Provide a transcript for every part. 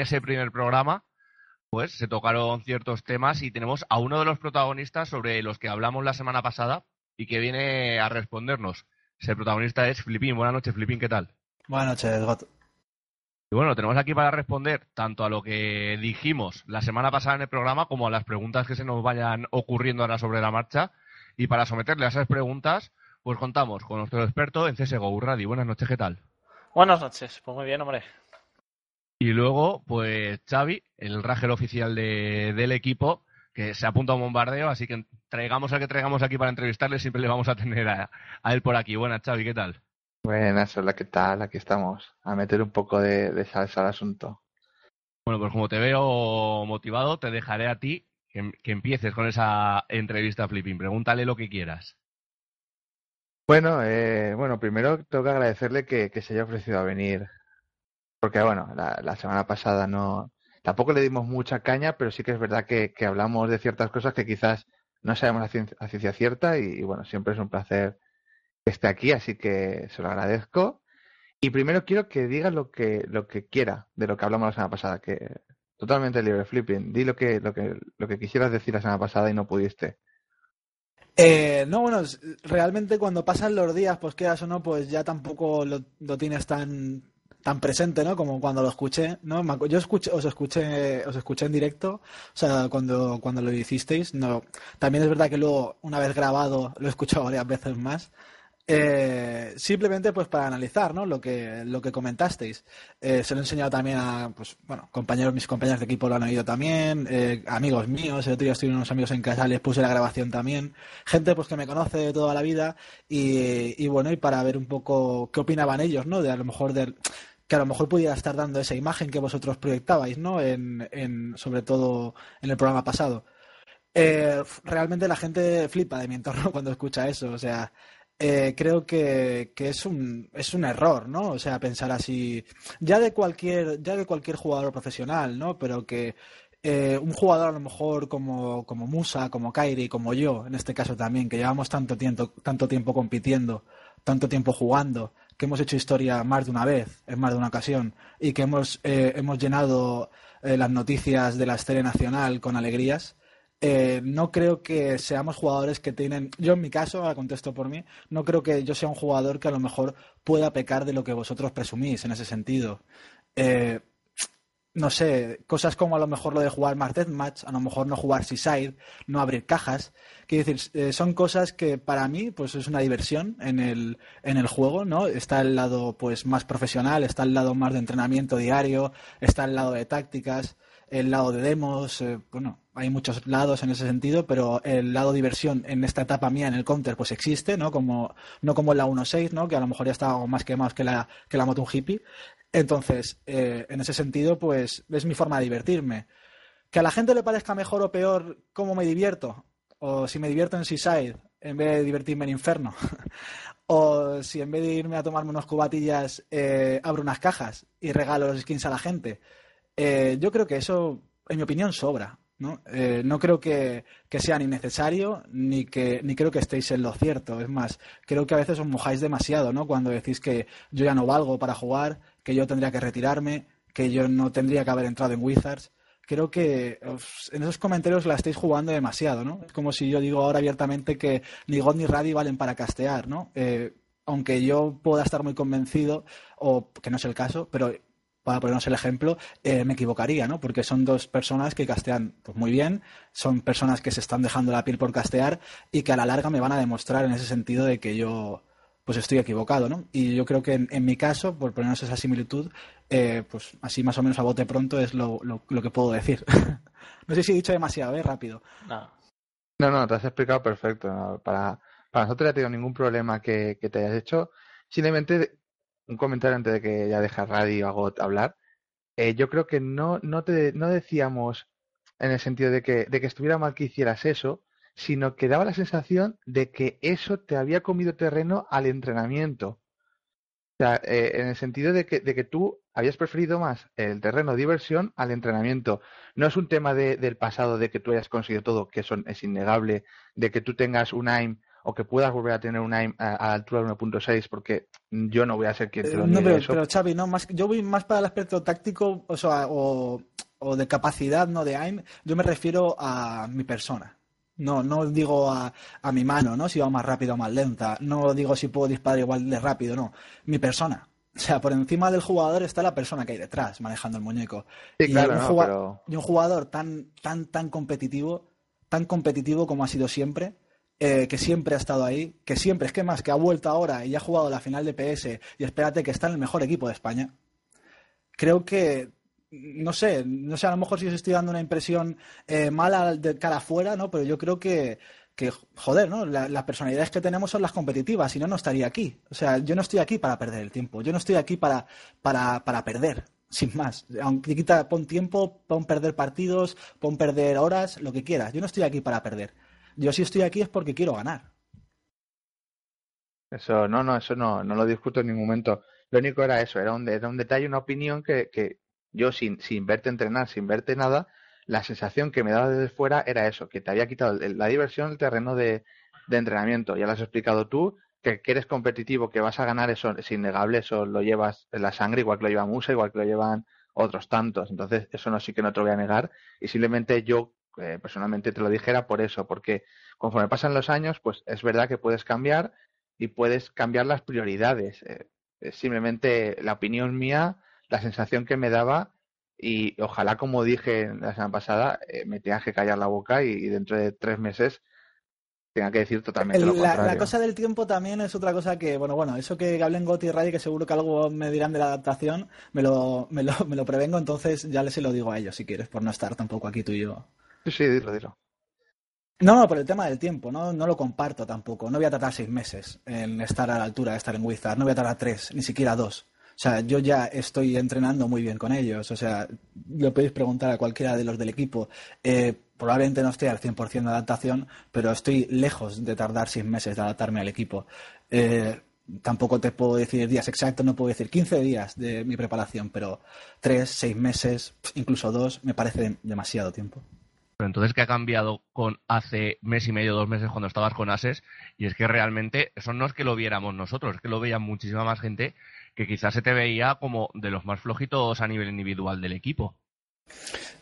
ese primer programa, pues se tocaron ciertos temas y tenemos a uno de los protagonistas sobre los que hablamos la semana pasada y que viene a respondernos. Ese protagonista es Flipín. Buenas noches, Flipín, ¿qué tal? Buenas noches, Got. Y bueno, tenemos aquí para responder tanto a lo que dijimos la semana pasada en el programa como a las preguntas que se nos vayan ocurriendo ahora sobre la marcha. Y para someterle a esas preguntas, pues contamos con nuestro experto en CSGO, Urradi. Buenas noches, ¿qué tal? Buenas noches, pues muy bien, hombre. Y luego, pues Xavi, el Ragel oficial de- del equipo, que se apunta a un bombardeo, así que traigamos al que traigamos aquí para entrevistarle, siempre le vamos a tener a, a él por aquí. Buenas, Xavi, ¿qué tal? Buenas, hola, ¿qué tal? Aquí estamos, a meter un poco de, de salsa al asunto. Bueno, pues como te veo motivado, te dejaré a ti que, que empieces con esa entrevista, Flipping. Pregúntale lo que quieras. Bueno, eh, bueno, primero tengo que agradecerle que, que se haya ofrecido a venir, porque bueno, la, semana pasada no, tampoco le dimos mucha caña, pero sí que es verdad que, hablamos de ciertas cosas que quizás no sabemos a cien- a ciencia cierta y, bueno, siempre es un placer que esté aquí, así que se lo agradezco. Y primero quiero que diga lo que, lo que quiera de lo que hablamos la semana pasada, que totalmente libre, Flipping. Di lo que, lo que, lo que quisieras decir la semana pasada y no pudiste. Eh, no, bueno, realmente cuando pasan los días, pues quedas o no, pues ya tampoco lo, lo tienes tan, tan presente, ¿no? Como cuando lo escuché, ¿no? Yo escuché, os escuché, os escuché en directo, o sea, cuando, cuando lo hicisteis, no. También es verdad que luego, una vez grabado, lo he escuchado varias veces más. Eh, simplemente pues para analizar ¿no? lo que lo que comentasteis Eh, se lo he enseñado también a pues bueno compañeros mis compañeros de equipo lo han oído también eh, amigos míos el otro día estuvieron unos amigos en casa les puse la grabación también gente pues que me conoce de toda la vida y, y bueno y para ver un poco qué opinaban ellos no de a lo mejor del que a lo mejor pudiera estar dando esa imagen que vosotros proyectabais no en, en sobre todo en el programa pasado eh, realmente la gente flipa de mi entorno cuando escucha eso. O sea, eh, creo que, que es un, es un error, ¿no? O sea, pensar así, ya de cualquier, ya de cualquier jugador profesional, ¿no? Pero que eh, un jugador a lo mejor como, como Musa, como Kairi, como yo, en este caso también, que llevamos tanto tiempo, tanto tiempo compitiendo, tanto tiempo jugando, que hemos hecho historia más de una vez, en más de una ocasión, y que hemos, eh, hemos llenado eh, las noticias de la escena nacional con alegrías. Eh, no creo que seamos jugadores que tienen, yo en mi caso, ahora contesto por mí, no creo que yo sea un jugador que a lo mejor pueda pecar de lo que vosotros presumís en ese sentido. No sé, cosas como a lo mejor lo de jugar más deathmatch, a lo mejor no jugar seaside, no abrir cajas. Quiero decir, eh, son cosas que para mí pues es una diversión en el, en el juego, ¿no? Está el lado pues más profesional, está el lado más de entrenamiento diario, está el lado de tácticas, el lado de demos, eh, bueno, hay muchos lados en ese sentido, pero el lado diversión en esta etapa mía en el counter pues existe, ¿no? Como, no como en la 1.6, ¿no? Que a lo mejor ya está más quemados que la, que la Moto Hippie. Entonces, eh, en ese sentido, pues es mi forma de divertirme. Que a la gente le parezca mejor o peor cómo me divierto, o si me divierto en Seaside en vez de divertirme en Inferno, o si en vez de irme a tomarme unos cubatillas eh, abro unas cajas y regalo los skins a la gente. Eh, yo creo que eso, en mi opinión, sobra. ¿no? Eh, no creo que, que sea ni necesario ni que ni creo que estéis en lo cierto. Es más, creo que a veces os mojáis demasiado, ¿no? Cuando decís que yo ya no valgo para jugar, que yo tendría que retirarme, que yo no tendría que haber entrado en Wizards, creo que en esos comentarios la estáis jugando demasiado, ¿no? Es como si yo digo ahora abiertamente que ni God ni Radi valen para castear, ¿no? Eh, aunque yo pueda estar muy convencido, o que no es el caso, pero para ponernos el ejemplo, eh, me equivocaría, ¿no? Porque son dos personas que castean pues, muy bien, son personas que se están dejando la piel por castear y que a la larga me van a demostrar en ese sentido de que yo pues estoy equivocado, ¿no? Y yo creo que en, en mi caso, por ponernos esa similitud, eh, pues así más o menos a bote pronto es lo, lo- lo que puedo decir. no sé si he dicho demasiado, ¿eh? Rápido. No. No, no, te has explicado perfecto. ¿no? Para, para nosotros no ha tenido ningún problema que, que te hayas hecho. Simplemente un comentario antes de que ya deje a Radio a Got hablar. Eh, yo creo que no, no, te, no decíamos en el sentido de que, de que estuviera mal que hicieras eso, sino que daba la sensación de que eso te había comido terreno al entrenamiento. O sea, eh, en el sentido de que, de que tú habías preferido más el terreno de diversión al entrenamiento. No es un tema de- del pasado de que tú hayas conseguido todo, que eso es innegable, de que tú tengas un AIM o que puedas volver a tener un AIM a, a la altura de 1.6, porque yo no voy a ser quien te Eh, lo no, niegue pero, eso. pero, Xavi, no, más, yo voy más para el aspecto táctico o, sea, o, o de capacidad, no de AIM. Yo me refiero a mi persona. No, no digo a, a mi mano, ¿no? Si va más rápido o más lenta. No digo si puedo disparar igual de rápido, no. Mi persona. O sea, por encima del jugador está la persona que hay detrás, manejando el muñeco. Sí, y, claro, un no, juga- pero- y un jugador tan, tan, tan competitivo, tan competitivo como ha sido siempre, eh, que siempre ha estado ahí, que siempre, es que más, que ha vuelto ahora y ha jugado la final de PS y espérate que está en el mejor equipo de España. Creo que, no sé, no sé, a lo mejor si os estoy dando una impresión eh, mala de cara afuera, ¿no? Pero yo creo que, que joder, ¿no? La- las personalidades que tenemos son las competitivas, si no, no estaría aquí. O sea, yo no estoy aquí para perder el tiempo, yo no estoy aquí para, para, para perder, sin más. Aunque quita, pon tiempo, pon perder partidos, pon perder horas, lo que quieras. Yo no estoy aquí para perder. Yo si estoy aquí es porque quiero ganar. Eso, no, no, eso no, no lo discuto en ningún momento. Lo único era eso, era un, era un detalle, una opinión que yo sin, sin verte entrenar, sin verte nada, la sensación que me daba desde fuera era eso, que te había quitado la diversión, el terreno de, de entrenamiento. Ya lo has explicado tú, que, que eres competitivo, que vas a ganar, eso es innegable, eso lo llevas en la sangre, igual que lo lleva Musa, igual que lo llevan otros tantos. Entonces, eso no sí que no te lo voy a negar. Y simplemente yo eh, personalmente te lo dijera por eso, porque conforme pasan los años, pues es verdad que puedes cambiar y puedes cambiar las prioridades. Eh, simplemente la opinión mía, la sensación que me daba y ojalá, como dije la semana pasada, eh, me tengas que callar la boca y, y dentro de tres meses tenga que decir totalmente El- lo la, contrario. la cosa del tiempo también es otra cosa que, bueno, bueno, eso que hablen Gotti y Ray, que seguro que algo me dirán de la adaptación, me lo, me lo, me lo prevengo, entonces ya les se lo digo a ellos si quieres, por no estar tampoco aquí tú y yo. Sí, sí, dilo, dilo. No, no, por el tema del tiempo, no, no lo comparto tampoco. No voy a tardar seis meses en estar a la altura de estar en Wizard, no voy a tardar tres, ni siquiera dos. O sea, yo ya estoy entrenando muy bien con ellos. O sea, lo podéis preguntar a cualquiera de los del equipo. Eh, probablemente no esté al 100% de adaptación, pero estoy lejos de tardar seis meses de adaptarme al equipo. Eh, tampoco te puedo decir días exactos, no puedo decir 15 días de mi preparación, pero tres, seis meses, incluso dos, me parece demasiado tiempo. Pero entonces, ¿qué ha cambiado con hace mes y medio, dos meses cuando estabas con Ases? Y es que realmente eso no es que lo viéramos nosotros, es que lo veía muchísima más gente que quizás se te veía como de los más flojitos a nivel individual del equipo.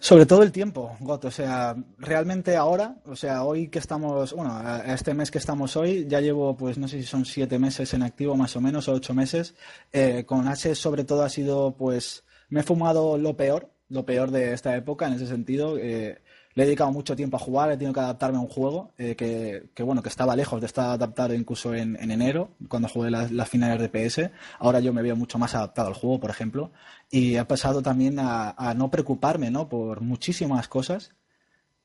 Sobre todo el tiempo, Got. O sea, realmente ahora, o sea, hoy que estamos, bueno, a este mes que estamos hoy, ya llevo, pues no sé si son siete meses en activo más o menos, o ocho meses. Eh, con H sobre todo ha sido, pues, me he fumado lo peor, lo peor de esta época en ese sentido. Eh, le he dedicado mucho tiempo a jugar, he tenido que adaptarme a un juego eh, que, que, bueno, que estaba lejos de estar adaptado incluso en, en enero, cuando jugué las, finales de PS. Ahora yo me veo mucho más adaptado al juego, por ejemplo. Y he pasado también a, no preocuparme ¿no? por muchísimas cosas.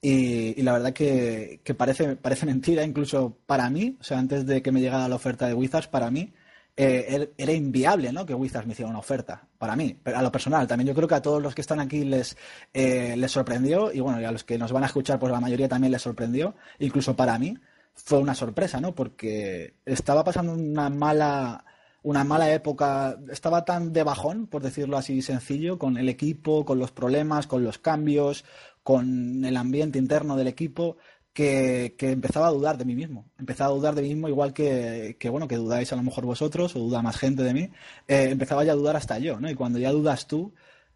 Y, y la verdad que, que parece, parece mentira, incluso para mí, o sea, antes de que me llegara la oferta de Wizards, para mí, eh, er- era inviable ¿no? que Wizards me hiciera una oferta, para mí, pero a lo personal. También yo creo que a todos los que están aquí les, eh, les sorprendió, y bueno, y a los que nos van a escuchar, pues la mayoría también les sorprendió, incluso para mí fue una sorpresa, ¿no? Porque estaba pasando una mala, una mala época, estaba tan de bajón, por decirlo así sencillo, con el equipo, con los problemas, con los cambios, con el ambiente interno del equipo, que, empezaba a dudar de mí mismo. Empezaba a dudar de mí mismo igual que, bueno, que dudáis a lo mejor vosotros o duda más gente de mí. Eh, empezaba ya a dudar hasta yo, ¿no? Y cuando ya dudas tú,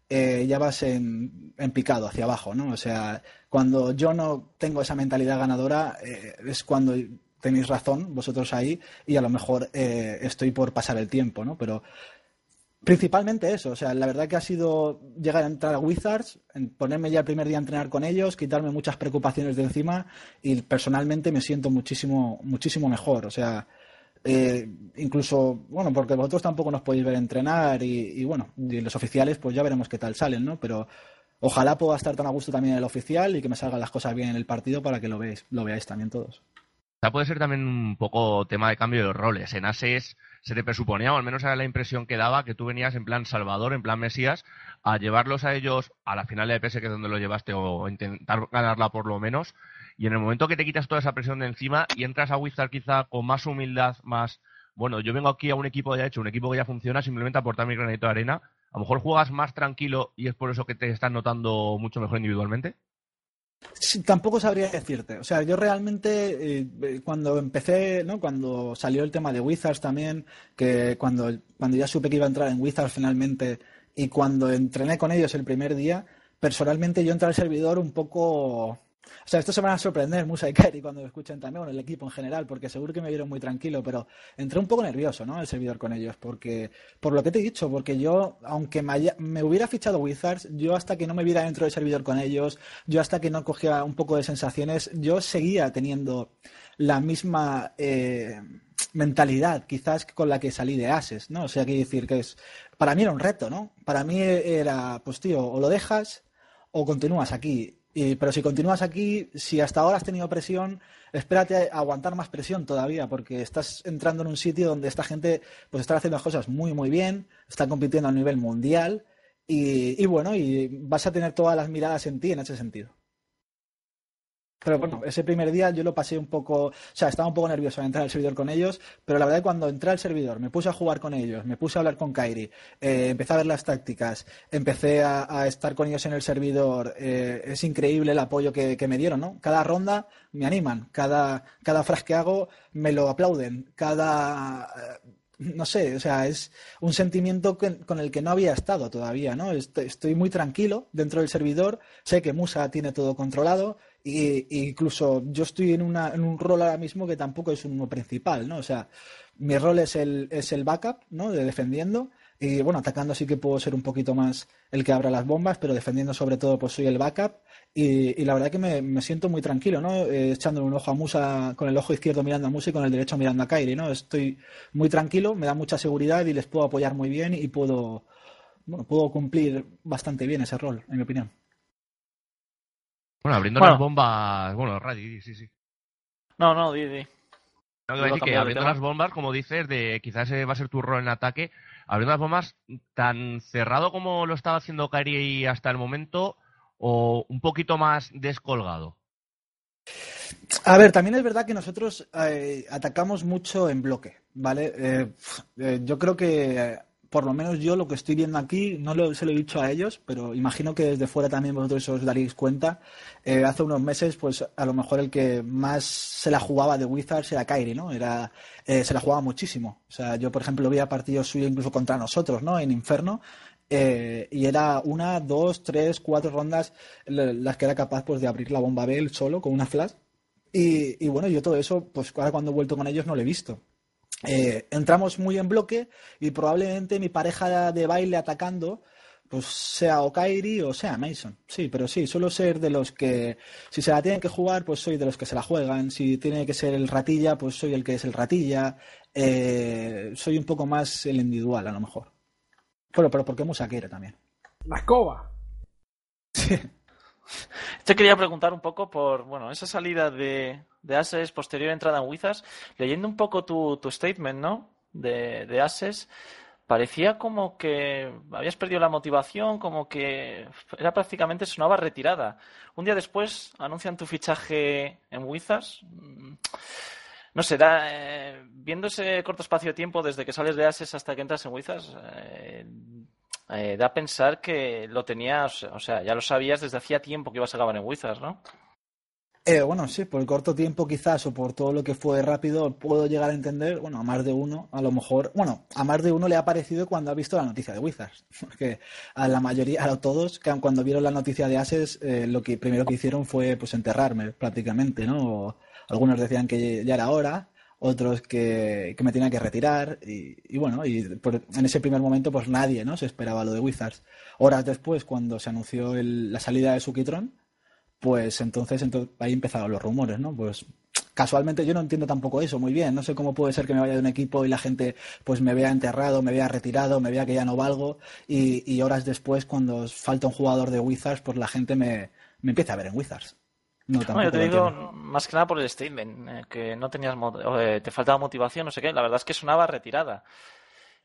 eh, ya vas en, picado hacia abajo, ¿no? O sea, cuando yo no tengo esa mentalidad ganadora, eh, es cuando tenéis razón vosotros ahí y a lo mejor estoy por pasar el tiempo, ¿no? Pero principalmente eso, o sea, la verdad que ha sido llegar a entrar a Wizards, ponerme ya el primer día a entrenar con ellos, quitarme muchas preocupaciones de encima y personalmente me siento muchísimo, muchísimo mejor, o sea, eh, incluso, bueno, porque vosotros tampoco nos podéis ver entrenar y, bueno, y los oficiales pues ya veremos qué tal salen, ¿no? Pero ojalá pueda estar tan a gusto también el oficial y que me salgan las cosas bien en el partido para que lo veáis, lo veáis también todos. O sea, puede ser también un poco tema de cambio de roles. En Ases se te presuponía, o al menos era la impresión que daba, que tú venías en plan Salvador, en plan Mesías, a llevarlos a ellos a la final de PS, que es donde lo llevaste, o intentar ganarla por lo menos. Y en el momento que te quitas toda esa presión de encima y entras a Wizard quizá con más humildad, más, bueno, yo vengo aquí a un equipo ya hecho, un equipo que ya funciona, simplemente aportar mi granito de arena, a lo mejor juegas más tranquilo y es por eso que te están notando mucho mejor individualmente. Tampoco sabría decirte. O sea, yo realmente eh, cuando empecé, ¿no? Cuando salió el tema de Wizards también, que cuando, cuando ya supe que iba a entrar en Wizards finalmente y cuando entrené con ellos el primer día, personalmente yo entré al servidor un poco o sea, esto se van a sorprender Musa y Kairi cuando lo escuchen también, bueno, el equipo en general, porque seguro que me vieron muy tranquilo, pero entré un poco nervioso, ¿no? El servidor con ellos, porque, por lo que te he dicho, porque yo, aunque me, hubiera fichado Wizards, yo hasta que no me viera dentro del servidor con ellos, yo hasta que no cogía un poco de sensaciones, yo seguía teniendo la misma eh, mentalidad, quizás con la que salí de Ases, ¿no? O sea, quiero decir que es, para mí era un reto, ¿no? Para mí era, pues tío, o lo dejas o continúas aquí. Y, pero si continúas aquí, si hasta ahora has tenido presión, espérate aguantar más presión todavía, porque estás entrando en un sitio donde esta gente pues está haciendo las cosas muy muy bien, está compitiendo a nivel mundial y, y bueno, y vas a tener todas las miradas en ti en ese sentido. Pero bueno, ese primer día yo lo pasé un poco, o sea, estaba un poco nervioso al entrar al servidor con ellos, pero la verdad que cuando entré al servidor, me puse a jugar con ellos, me puse a hablar con Kairi, eh, empecé a ver las tácticas, empecé a, a estar con ellos en el servidor, eh, es increíble el apoyo que, que, me dieron, ¿no? Cada ronda me animan, cada, cada frase que hago me lo aplauden, cada... No sé, o sea, es un sentimiento con el que no había estado todavía, ¿no? Estoy, muy tranquilo dentro del servidor, sé que Musa tiene todo controlado, y, incluso yo estoy en, una, en un rol ahora mismo que tampoco es uno principal, ¿no? O sea, mi rol es el, es el backup, ¿no? De defendiendo. Y bueno, atacando sí que puedo ser un poquito más el que abra las bombas, pero defendiendo sobre todo pues soy el backup. Y, y la verdad que me, me, siento muy tranquilo, ¿no? Eh, echándole un ojo a Musa, con el ojo izquierdo mirando a Musa y con el derecho mirando a Kairi, ¿no? Estoy muy tranquilo, me da mucha seguridad y les puedo apoyar muy bien y puedo, bueno, puedo cumplir bastante bien ese rol, en mi opinión. Bueno, abriendo bueno. las bombas. Bueno, Radi, sí, sí. No, no, di, di. No, que decir que abriendo las bombas, como dices, de quizás va a ser tu rol en ataque, abriendo las bombas tan cerrado como lo estaba haciendo Kairi hasta el momento, o un poquito más descolgado. A ver, también es verdad que nosotros eh, atacamos mucho en bloque, ¿vale? Eh, eh, yo creo que por lo menos yo lo que estoy viendo aquí, no lo, se lo he dicho a ellos, pero imagino que desde fuera también vosotros os daréis cuenta. Eh, hace unos meses, pues a lo mejor el que más se la jugaba de Wizards era Kairi, ¿no? Era, eh, se la jugaba muchísimo. O sea, yo, por ejemplo, vi a partidos suyos incluso contra nosotros, ¿no? En Inferno. Eh, y era una, dos, tres, cuatro rondas las que era capaz pues, de abrir la bomba B él solo con una flash. Y, y bueno, yo todo eso, pues ahora cuando he vuelto con ellos no lo he visto. Eh, entramos muy en bloque y probablemente mi pareja de baile atacando pues sea o Kairi o sea Mason. Sí, pero sí, suelo ser de los que, si se la tienen que jugar, pues soy de los que se la juegan. Si tiene que ser el ratilla, pues soy el que es el ratilla. Eh, soy un poco más el individual, a lo mejor. Pero, pero porque Musa quiere también. La escoba. Sí. Te quería preguntar un poco por, bueno, esa salida de, de Ases, posterior entrada en Wizards, leyendo un poco tu, tu statement, ¿no? De, de Ases, parecía como que habías perdido la motivación, como que era prácticamente sonaba retirada. Un día después anuncian tu fichaje en Wizards. No sé, eh, viendo ese corto espacio de tiempo desde que sales de Ases hasta que entras en Wizards, eh, eh, da a pensar que lo tenías, o sea, ya lo sabías desde hacía tiempo que ibas a acabar en Wizards, ¿no? Eh, bueno, sí, por el corto tiempo quizás o por todo lo que fue rápido puedo llegar a entender, bueno, a más de uno, a lo mejor, bueno, a más de uno le ha parecido cuando ha visto la noticia de Wizards, porque a la mayoría, a todos, cuando vieron la noticia de Ases, eh, lo que primero que hicieron fue pues enterrarme prácticamente, ¿no? algunos decían que ya era hora, otros que, que me tenía que retirar y, y bueno, y por- en ese primer momento pues nadie, ¿no? Se esperaba lo de Wizards. Horas después, cuando se anunció el- la salida de Sukitron, pues entonces, entonces ahí empezaron los rumores, ¿no? Pues casualmente yo no entiendo tampoco eso muy bien. No sé cómo puede ser que me vaya de un equipo y la gente pues me vea enterrado, me vea retirado, me vea que ya no valgo y, y horas después cuando falta un jugador de Wizards pues la gente me, me empieza a ver en Wizards. No, No, tampoco yo te digo más que nada por el statement, eh, que no tenías o, eh, te faltaba motivación, no sé qué. La verdad es que sonaba retirada.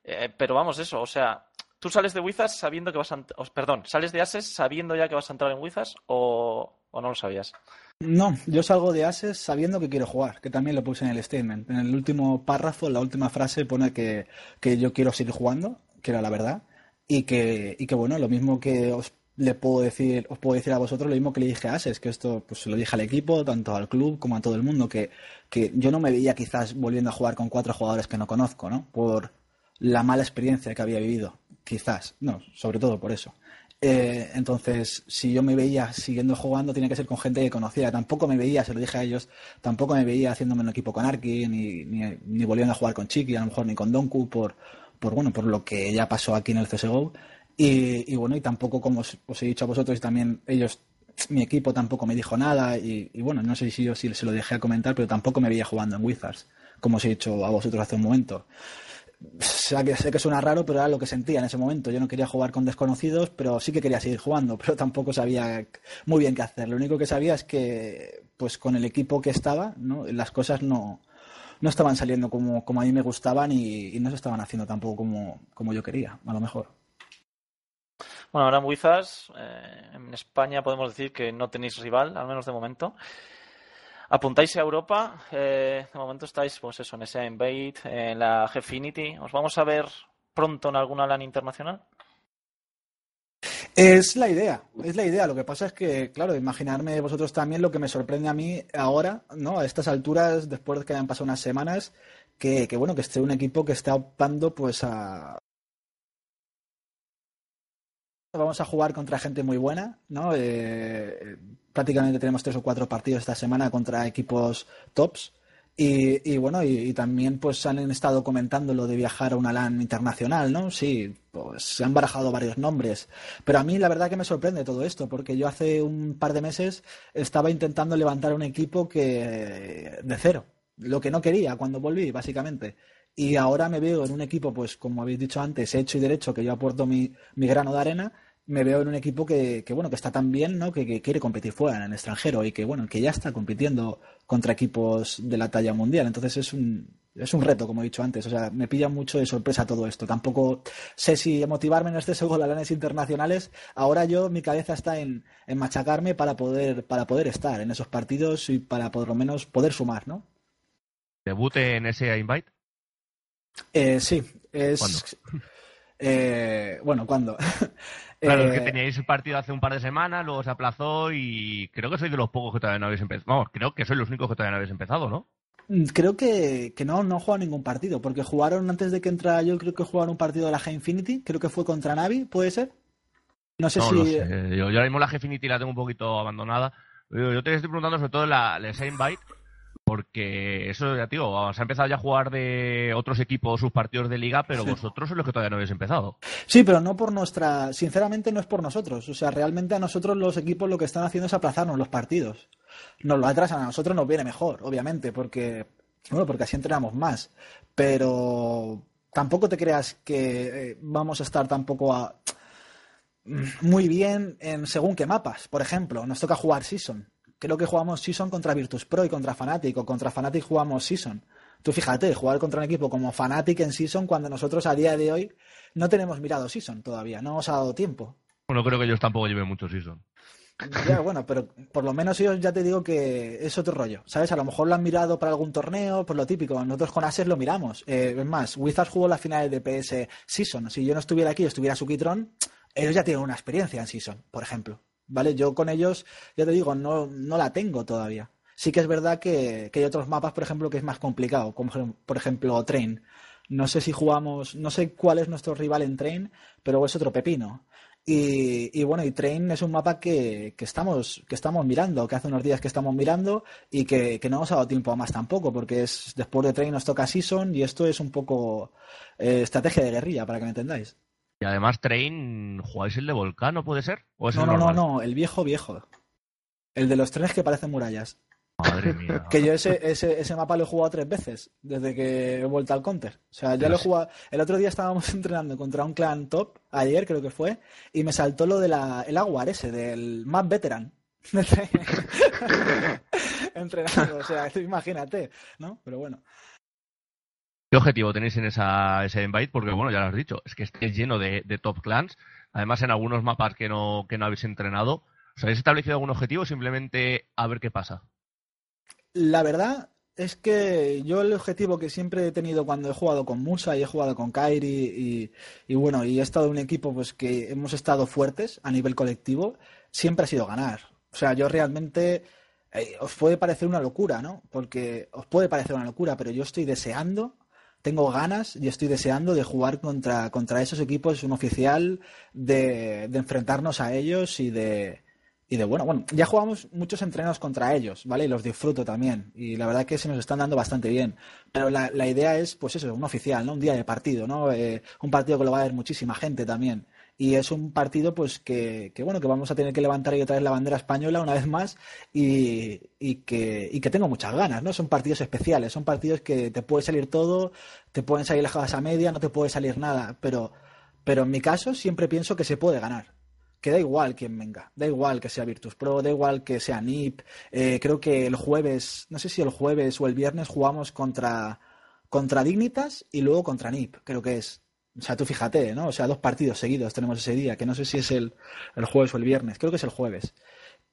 Eh, pero vamos, eso, o sea, tú sales de Wizards sabiendo que vas a. os- perdón, sales de Ases sabiendo ya que vas a entrar en Wizards o, o no lo sabías. No, yo salgo de Ases sabiendo que quiero jugar, que también lo puse en el statement. En el último párrafo, la última frase pone que, que yo quiero seguir jugando, que era la verdad, y que, y que bueno, lo mismo que os le puedo decir, os puedo decir a vosotros, lo mismo que le dije a Ases, que esto pues se lo dije al equipo, tanto al club como a todo el mundo, que, que yo no me veía quizás volviendo a jugar con cuatro jugadores que no conozco, ¿no? Por la mala experiencia que había vivido, quizás, no, sobre todo por eso. Eh, entonces, si yo me veía siguiendo jugando, tenía que ser con gente que conocía. Tampoco me veía, se lo dije a ellos, tampoco me veía haciéndome un equipo con Arki, ni, ni, ni volviendo a jugar con Chiqui, a lo mejor ni con Donku, por, por, bueno, por lo que ya pasó aquí en el CSGO. Y, bueno, y tampoco, como os, he dicho a vosotros, y también ellos, mi equipo tampoco me dijo nada. Y, bueno, no sé si yo si se lo dejé a comentar, pero tampoco me veía jugando en Wizards, como os he dicho a vosotros hace un momento. Sé que, sé que suena raro, pero era lo que sentía en ese momento. Yo no quería jugar con desconocidos, pero sí que quería seguir jugando, pero tampoco sabía muy bien qué hacer. Lo único que sabía es que, pues con el equipo que estaba, ¿no? las cosas no, no estaban saliendo como, como a mí me gustaban y, y no se estaban haciendo tampoco como, como yo quería, a lo mejor. Bueno, ahora en Wizards, eh, en España podemos decir que no tenéis rival, al menos de momento. Apuntáis a Europa, eh, de momento estáis, pues eso, en ese Invade, en la Gfinity. ¿Os vamos a ver pronto en alguna LAN internacional? Es la idea, es la idea. Lo que pasa es que, claro, imaginarme vosotros también lo que me sorprende a mí ahora, ¿no? A estas alturas, después de que hayan pasado unas semanas, que, bueno, que esté un equipo que está optando pues a... Vamos a jugar contra gente muy buena, ¿no? Eh, prácticamente tenemos tres o cuatro partidos esta semana contra equipos tops. Y, bueno, y, y también pues han estado comentando lo de viajar a una LAN internacional, ¿no? Sí, pues se han barajado varios nombres. Pero a mí la verdad que me sorprende todo esto, porque yo hace un par de meses estaba intentando levantar un equipo que de cero, lo que no quería cuando volví, básicamente. Y ahora me veo en un equipo, pues como habéis dicho antes, hecho y derecho, que yo aporto mi, mi grano de arena, me veo en un equipo que, que bueno, que está tan bien, ¿no? Que, que quiere competir fuera, en el extranjero, y que bueno, que ya está compitiendo contra equipos de la talla mundial. Entonces es un, es un reto, como he dicho antes. O sea, me pilla mucho de sorpresa todo esto. Tampoco sé si motivarme en este segundo lanes internacionales. Ahora yo, mi cabeza está en, en machacarme para poder, para poder estar en esos partidos y para por lo menos poder sumar, ¿no? ¿Debute en ese invite? Eh, sí, es. ¿Cuándo? Eh, bueno, ¿cuándo? Claro, es Eh, que teníais el partido hace un par de semanas, luego se aplazó y creo que soy de los pocos que todavía no habéis empezado. Vamos, creo que sois los únicos que todavía no habéis empezado, ¿no? Mm, Creo que, que no, no jugado ningún partido, porque jugaron antes de que entrara yo, creo que jugaron un partido de la G-Infinity, creo que fue contra Navi, ¿puede ser? No sé no si... sé. Yo, yo ahora mismo la Gfinity la tengo un poquito abandonada. Yo, yo te estoy preguntando sobre todo la, la invite, porque eso ya, tío, se ha empezado ya a jugar de otros equipos sus partidos de liga, pero Sí. vosotros sois los que todavía no habéis empezado. Sí, pero no por nuestra... Sinceramente no es por nosotros. O sea, realmente a nosotros los equipos lo que están haciendo es aplazarnos los partidos. Nos lo atrasan, a nosotros nos viene mejor, obviamente, porque... Bueno, porque así entrenamos más. Pero tampoco te creas que eh, vamos a estar tampoco a... muy bien en según qué mapas. Por ejemplo, nos toca jugar Season. Creo que jugamos Season contra Virtus Pro y contra Fnatic, o contra Fnatic jugamos Season. Tú fíjate, jugar contra un equipo como Fnatic en Season cuando nosotros a día de hoy no tenemos mirado Season todavía, no nos ha dado tiempo. Bueno, creo que ellos tampoco lleven mucho season. Ya, bueno, pero por lo menos ellos ya te digo que es otro rollo, ¿sabes? A lo mejor lo han mirado para algún torneo, por lo típico. Nosotros con Ases lo miramos. Eh, es más, Wizards jugó las finales de PS Season. Si yo no estuviera aquí, estuviera Sukitron, ellos ya tienen una experiencia en Season, por ejemplo. ¿Vale? Yo con ellos, ya te digo, no, no la tengo todavía. Sí que es verdad que, que hay otros mapas, por ejemplo, que es más complicado, como por ejemplo Train. No sé si jugamos, no sé cuál es nuestro rival en Train, pero es otro pepino. Y, y, bueno, y Train es un mapa que, que, estamos, que estamos mirando, que hace unos días que estamos mirando y que, que no nos ha dado tiempo a más tampoco, porque es después de Train nos toca Season y esto es un poco eh, estrategia de guerrilla, para que me entendáis. Y además, Train, ¿jugáis el de Volcano, puede ser? ¿O es no, el no, no, no, el viejo viejo. El de los trenes que parecen murallas. Madre mía. que yo ese, ese, ese, mapa lo he jugado tres veces desde que he vuelto al counter. O sea, ya lo he jugado. El otro día estábamos entrenando contra un clan top, ayer creo que fue, y me saltó lo del el Aguar ese, del Map Veteran. Entrenando, o sea, imagínate, ¿no? Pero bueno. ¿Qué objetivo tenéis en esa, ese invite? Porque, bueno, ya lo has dicho, es que estáis lleno de, top clans. Además, en algunos mapas que no, que no habéis entrenado. ¿Os habéis establecido algún objetivo? Simplemente a ver qué pasa. La verdad es que yo el objetivo que siempre he tenido cuando he jugado con Musa y he jugado con Kairi y, y, bueno, y he estado en un equipo pues que hemos estado fuertes a nivel colectivo, siempre ha sido ganar. O sea, yo realmente eh, os puede parecer una locura, ¿no? Porque os puede parecer una locura, pero yo estoy deseando tengo ganas y estoy deseando de jugar contra, contra esos equipos, un oficial, de, de enfrentarnos a ellos y de, y de bueno, bueno, ya jugamos muchos entrenos contra ellos, ¿vale? Y los disfruto también. Y la verdad que se nos están dando bastante bien. Pero la, la idea es, pues eso, un oficial, ¿no? Un día de partido, ¿no? Eh, un partido que lo va a ver muchísima gente también y es un partido pues que, que, bueno que vamos a tener que levantar y otra vez la bandera española una vez más y, y, que, y que tengo muchas ganas no son partidos especiales son partidos que te puede salir todo te pueden salir las a media no te puede salir nada pero pero en mi caso siempre pienso que se puede ganar que da igual quién venga, da igual que sea Virtus Pro, da igual que sea NIP. Eh, creo que el jueves, no sé si el jueves o el viernes jugamos contra, contra Dignitas y luego contra NIP, creo que es. O sea, tú fíjate, ¿no? O sea, dos partidos seguidos tenemos ese día, que no sé si es el, el jueves o el viernes, creo que es el jueves.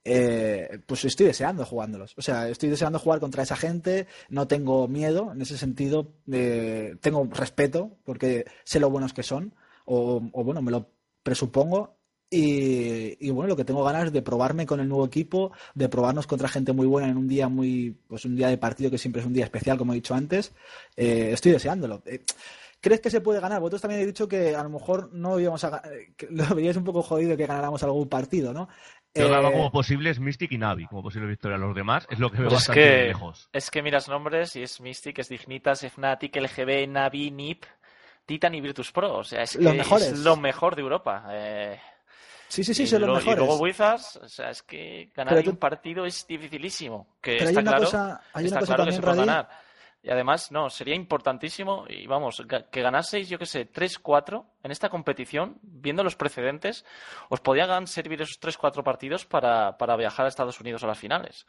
Eh, pues estoy deseando jugándolos. O sea, estoy deseando jugar contra esa gente, no tengo miedo, en ese sentido, eh, tengo respeto, porque sé lo buenos que son, o, o bueno, me lo presupongo. Y, y, bueno, lo que tengo ganas es de probarme con el nuevo equipo, de probarnos contra gente muy buena en un día muy, pues un día de partido que siempre es un día especial, como he dicho antes. Eh, estoy deseándolo. Eh, ¿Crees que se puede ganar? Vosotros también habéis dicho que a lo mejor no íbamos a que lo veíais un poco jodido que ganáramos algún partido, ¿no? Yo eh... daba como posibles Mystic y Navi, como posible victoria. Los demás es lo que veo pues bastante que, lejos. Es que miras nombres y es Mystic, es Dignitas, Fnatic, LGB, Navi, NIP, Titan y Virtus Pro. O sea, es, que los mejores. es lo mejor de Europa. Eh... Sí, sí, sí, son los lo, mejores. Y luego Wizards, o sea, es que ganar tú... un partido es dificilísimo. Que Pero está hay una claro, cosa, hay está una cosa claro que se puede Radí, ganar. Y además, no, sería importantísimo, y vamos, que ganaseis, yo qué sé, 3-4 en esta competición, viendo los precedentes, os podían servir esos 3-4 partidos para, para viajar a Estados Unidos a las finales.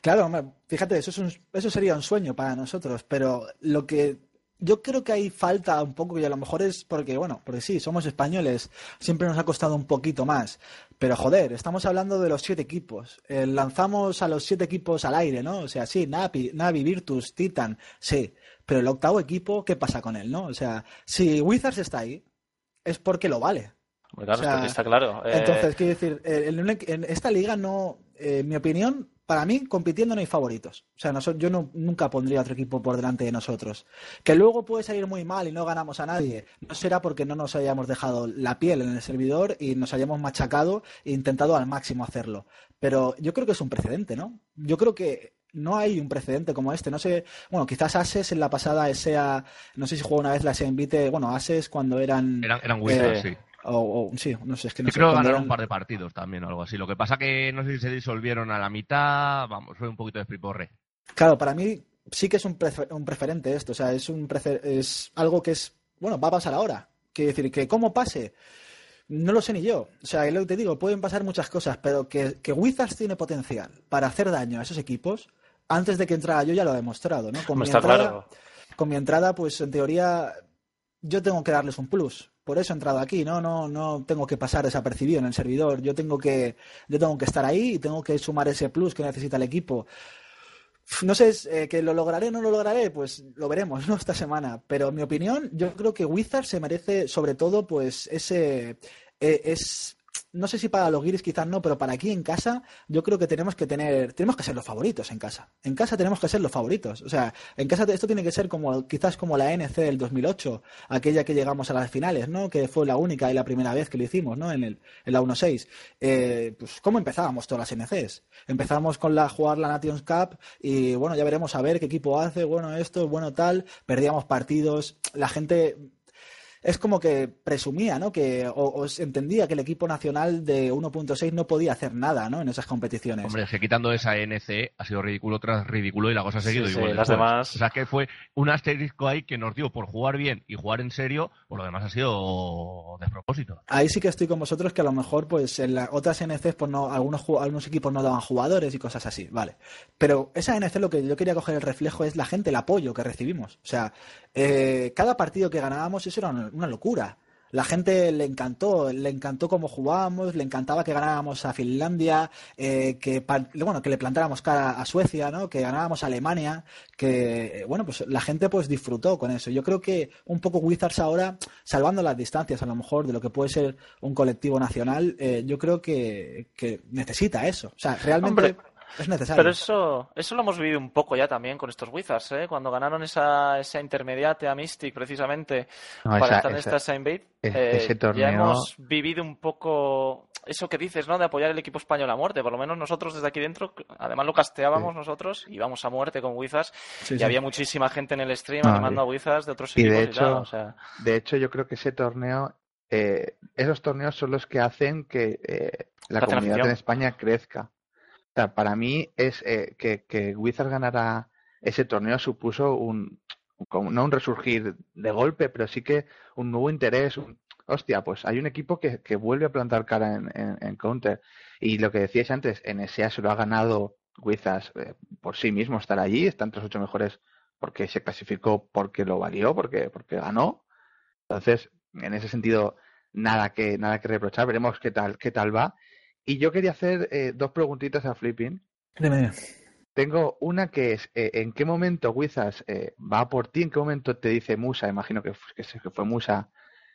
Claro, fíjate, eso, es un, eso sería un sueño para nosotros, pero lo que yo creo que hay falta un poco, y a lo mejor es porque, bueno, porque sí, somos españoles, siempre nos ha costado un poquito más. Pero joder, estamos hablando de los siete equipos. Eh, lanzamos a los siete equipos al aire, ¿no? O sea, sí, Navi, Navi, Virtus, Titan, sí. Pero el octavo equipo, ¿qué pasa con él, no? O sea, si Wizards está ahí, es porque lo vale. Claro, O sea, está claro. Eh, Entonces, quiero decir, eh, en, en esta liga no, en mi opinión, para mí, compitiendo no hay favoritos. O sea, noso- yo no, nunca pondría otro equipo por delante de nosotros. Que luego puede salir muy mal y no ganamos a nadie. No será porque no nos hayamos dejado la piel en el servidor y nos hayamos machacado e intentado al máximo hacerlo. Pero yo creo que es un precedente, ¿no? Yo creo que no hay un precedente como este. No sé, bueno, quizás Ases en la pasada sea, no sé si jugó una vez la SEA Invite, bueno, Ases cuando eran... Eran, eran Wizards, Eh, sí. O, o- sí, no sé, es que no sé creo que ganaron eran- un par de partidos también o algo así. Lo que pasa que no sé si se disolvieron a la mitad. Vamos, fue un poquito de friporre. Claro, para mí sí que es un, prefer- un preferente esto, o sea, es un prefer- es algo que es, bueno, va a pasar ahora. Quiero decir, que cómo pase, no lo sé ni yo. O sea, es lo que te digo, pueden pasar muchas cosas, pero que, que Wizards tiene potencial para hacer daño a esos equipos, antes de que entrara yo ya lo he demostrado, ¿no? Con mi está entrada, claro. con mi entrada, pues en teoría yo tengo que darles un plus. Por eso he entrado aquí, ¿no? No, no tengo que pasar desapercibido en el servidor. Yo tengo que, yo tengo que estar ahí y tengo que sumar ese plus que necesita el equipo. No sé, eh, que lo lograré o no lo lograré, pues lo veremos, ¿no? Esta semana. Pero en mi opinión, yo creo que Wizard se merece, sobre todo, pues, ese. eh, es. No sé si para los guiris quizás no, pero para aquí en casa yo creo que tenemos que tener, tenemos que ser los favoritos en casa. En casa tenemos que ser los favoritos. O sea, en casa esto tiene que ser como quizás como la NC del 2008, aquella que llegamos a las finales, ¿no? Que fue la única y la primera vez que lo hicimos, ¿no? En, el, en la 1-6. Eh, pues cómo empezábamos todas las NCs. Empezamos con la jugar la Nations Cup y bueno, ya veremos a ver qué equipo hace, bueno esto, bueno tal, perdíamos partidos, la gente es como que presumía, ¿no? Que o, entendía que el equipo nacional de 1.6 no podía hacer nada, ¿no? En esas competiciones. Hombre, es que quitando esa NC ha sido ridículo tras ridículo y la cosa ha seguido Sí, sí, igual. las demás- O sea, que fue un asterisco ahí que nos dio por jugar bien y jugar en serio, por lo demás ha sido despropósito. Ahí sí que estoy con vosotros que a lo mejor pues en las otras NCs pues no algunos ju- algunos equipos no daban jugadores y cosas así, vale. Pero esa NC lo que yo quería coger el reflejo es la gente, el apoyo que recibimos. O sea, eh, cada partido que ganábamos eso era una, locura. La gente le encantó, le encantó cómo jugábamos, le encantaba que ganáramos a Finlandia, eh, que bueno que le plantáramos cara a Suecia, ¿no? Que ganábamos a Alemania, que eh, bueno pues la gente pues disfrutó con eso. Yo creo que un poco Wizards ahora, salvando las distancias a lo mejor de lo que puede ser un colectivo nacional, eh, yo creo que, que necesita eso. O sea, realmente es necesario. Pero eso, eso lo hemos vivido un poco ya también con estos Wizards, ¿eh? Cuando ganaron esa, esa intermediate a Mystic precisamente No, para esa- estar en esta Invade, e- eh, ese ya hemos vivido un poco eso que dices, ¿no? De apoyar el equipo español a muerte. Por lo menos nosotros desde aquí dentro, además lo casteábamos nosotros, íbamos a muerte con Wizards Sí, y sí. había muchísima gente en el stream No, animando y- a Wizards de otros y de equipos y tal, hecho- o sea, De hecho, yo creo que ese torneo, eh, esos torneos son los que hacen que eh, la comunidad en España crezca. Para mí es eh, que, que Wizards ganara ese torneo supuso un, no un resurgir de golpe, pero sí que un nuevo interés. un- hostia, pues hay un equipo que, que vuelve a plantar cara en, en- en Counter. Y lo que decíais antes, NSA se lo ha ganado Wizards eh, por sí mismo estar allí, está entre ocho mejores porque se clasificó, porque lo valió, porque, porque ganó. Entonces, en ese sentido, nada que, nada que reprochar, veremos qué tal, qué tal va. Y yo quería hacer eh, dos preguntitas a Flipping. Dime. Tengo una que es, eh, ¿en qué momento Wizards eh, va por ti? ¿En qué momento te dice Musa? Imagino que fue Musa,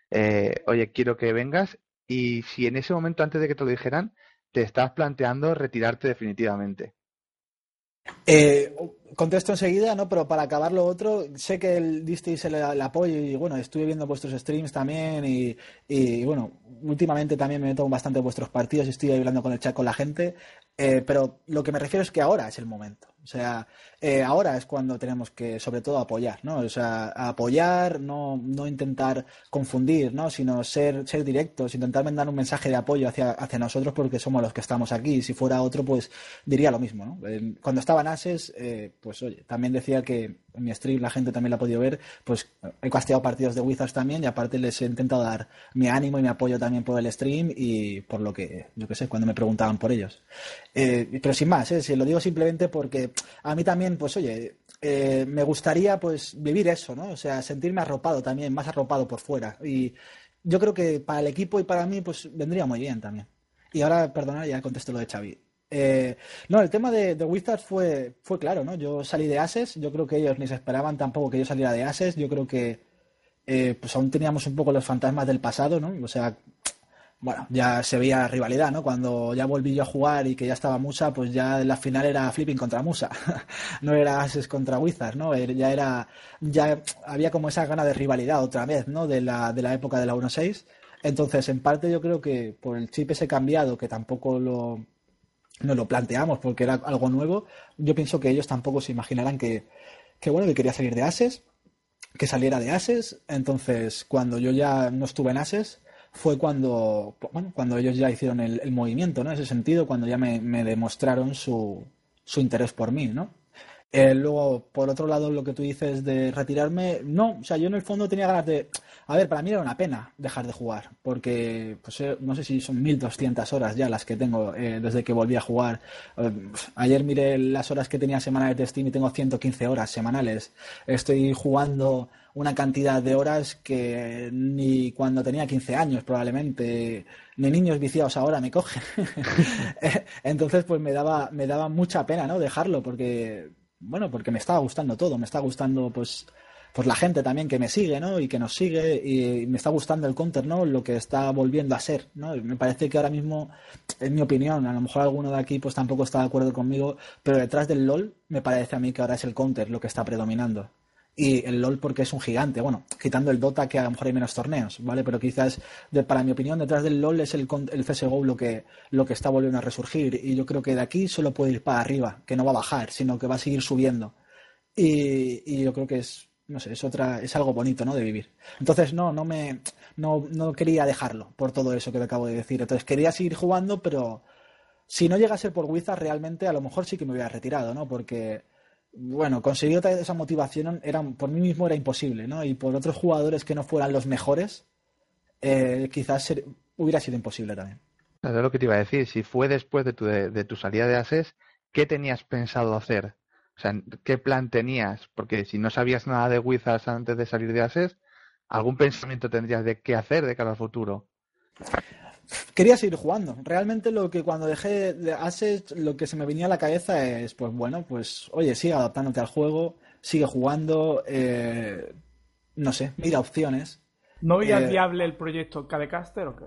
eh, oye, quiero que vengas. Y si en ese momento, antes de que te lo dijeran, te estás planteando retirarte definitivamente. Contesto enseguida, ¿no? Pero para acabar lo otro, sé que el disteis el, el apoyo y bueno, estuve viendo vuestros streams también y, y, bueno, últimamente también me meto bastante vuestros partidos y estoy hablando con el chat con la gente, eh, pero lo que me refiero es que ahora es el momento. O sea, eh, ahora es cuando tenemos que, sobre todo, apoyar, ¿no? O sea, apoyar, no, no intentar confundir, ¿no? Sino ser, ser directos, intentar mandar un mensaje de apoyo hacia, hacia nosotros porque somos los que estamos aquí. Si fuera otro, pues diría lo mismo, ¿no? Eh, Cuando estaba en Ases, eh, pues oye, también decía que en mi stream la gente también la ha podido ver, pues he casteado partidos de Wizards también y aparte les he intentado dar mi ánimo y mi apoyo también por el stream y por lo que, yo qué sé, cuando me preguntaban por ellos. Eh, pero sin más, ¿eh? Si lo digo simplemente porque a mí también, pues oye, eh, me gustaría pues vivir eso, ¿no? O sea, sentirme arropado también, más arropado por fuera. Y yo creo que para el equipo y para mí, pues vendría muy bien también. Y ahora, perdona, ya contesto lo de Xavi. Eh, no, el tema de, de Wizards fue, fue claro, ¿no? Yo salí de Ases, yo creo que ellos ni se esperaban tampoco que yo saliera de Ases, yo creo que eh, pues aún teníamos un poco los fantasmas del pasado, ¿no? O sea, bueno, ya se veía rivalidad, ¿no? Cuando ya volví yo a jugar y que ya estaba Musa, pues ya la final era Flipping contra Musa, no era Ases contra Wizards, ¿no? Er- Ya era, ya había como esa gana de rivalidad otra vez, ¿no? De la, de la época de la 1.6. Entonces, en parte yo creo que por el chip ese cambiado, que tampoco lo, no lo planteamos porque era algo nuevo, yo pienso que ellos tampoco se imaginarán que, que bueno, que quería salir de Ases, que saliera de Ases. Entonces, cuando yo ya no estuve en Ases, fue cuando, bueno, cuando ellos ya hicieron el, movimiento, ¿no? En ese sentido, cuando ya me, me demostraron su, su interés por mí, ¿no? Eh, luego, por otro lado, lo que tú dices de retirarme, no, o sea, yo en el fondo tenía ganas de... A ver, para mí era una pena dejar de jugar, porque pues, eh, no sé si son 1200 horas ya las que tengo eh, desde que volví a jugar. Eh, ayer miré las horas que tenía semanales de Steam y tengo 115 horas semanales. Estoy jugando una cantidad de horas que ni cuando tenía 15 años probablemente, ni niños viciados ahora me cogen. Entonces, pues me daba, me daba mucha pena, ¿no? Dejarlo, porque, bueno, porque me estaba gustando todo, me está gustando, pues, pues la gente también que me sigue, ¿no? Y que nos sigue y me está gustando el counter, ¿no? Lo que está volviendo a ser, ¿no? Me parece que ahora mismo, en mi opinión, a lo mejor alguno de aquí pues tampoco está de acuerdo conmigo, pero detrás del LOL me parece a mí que ahora es el counter lo que está predominando y el LOL porque es un gigante. Bueno, quitando el Dota que a lo mejor hay menos torneos, ¿vale? Pero quizás, para mi opinión, detrás del LOL es el, el CSGO lo que, lo que está volviendo a resurgir. Y yo creo que de aquí solo puede ir para arriba, que no va a bajar, sino que va a seguir subiendo. Y, y yo creo que es, no sé, es otra, es algo bonito, ¿no? De vivir. Entonces, no, no me, no, no quería dejarlo por todo eso que te acabo de decir. Entonces, quería seguir jugando, pero si no llega a ser por Wizard, realmente a lo mejor sí que me hubiera retirado, ¿no? Porque bueno, conseguir esa motivación era, por mí mismo era imposible, ¿no? Y por otros jugadores que no fueran los mejores, eh, quizás hubiera sido imposible también. Es lo que te iba a decir. Si fue después de tu, de, tu salida de ASES, ¿qué tenías pensado hacer? O sea, ¿qué plan tenías? Porque si no sabías nada de Wizards antes de salir de ASES, ¿algún pensamiento tendrías de qué hacer de cara al futuro? quería seguir jugando. Realmente lo que cuando dejé de Assets, lo que se me venía a la cabeza es, pues bueno, pues oye, sigue adaptándote al juego, sigue jugando, eh, no sé, mira opciones. ¿No veías eh, viable el proyecto KDCaster o qué?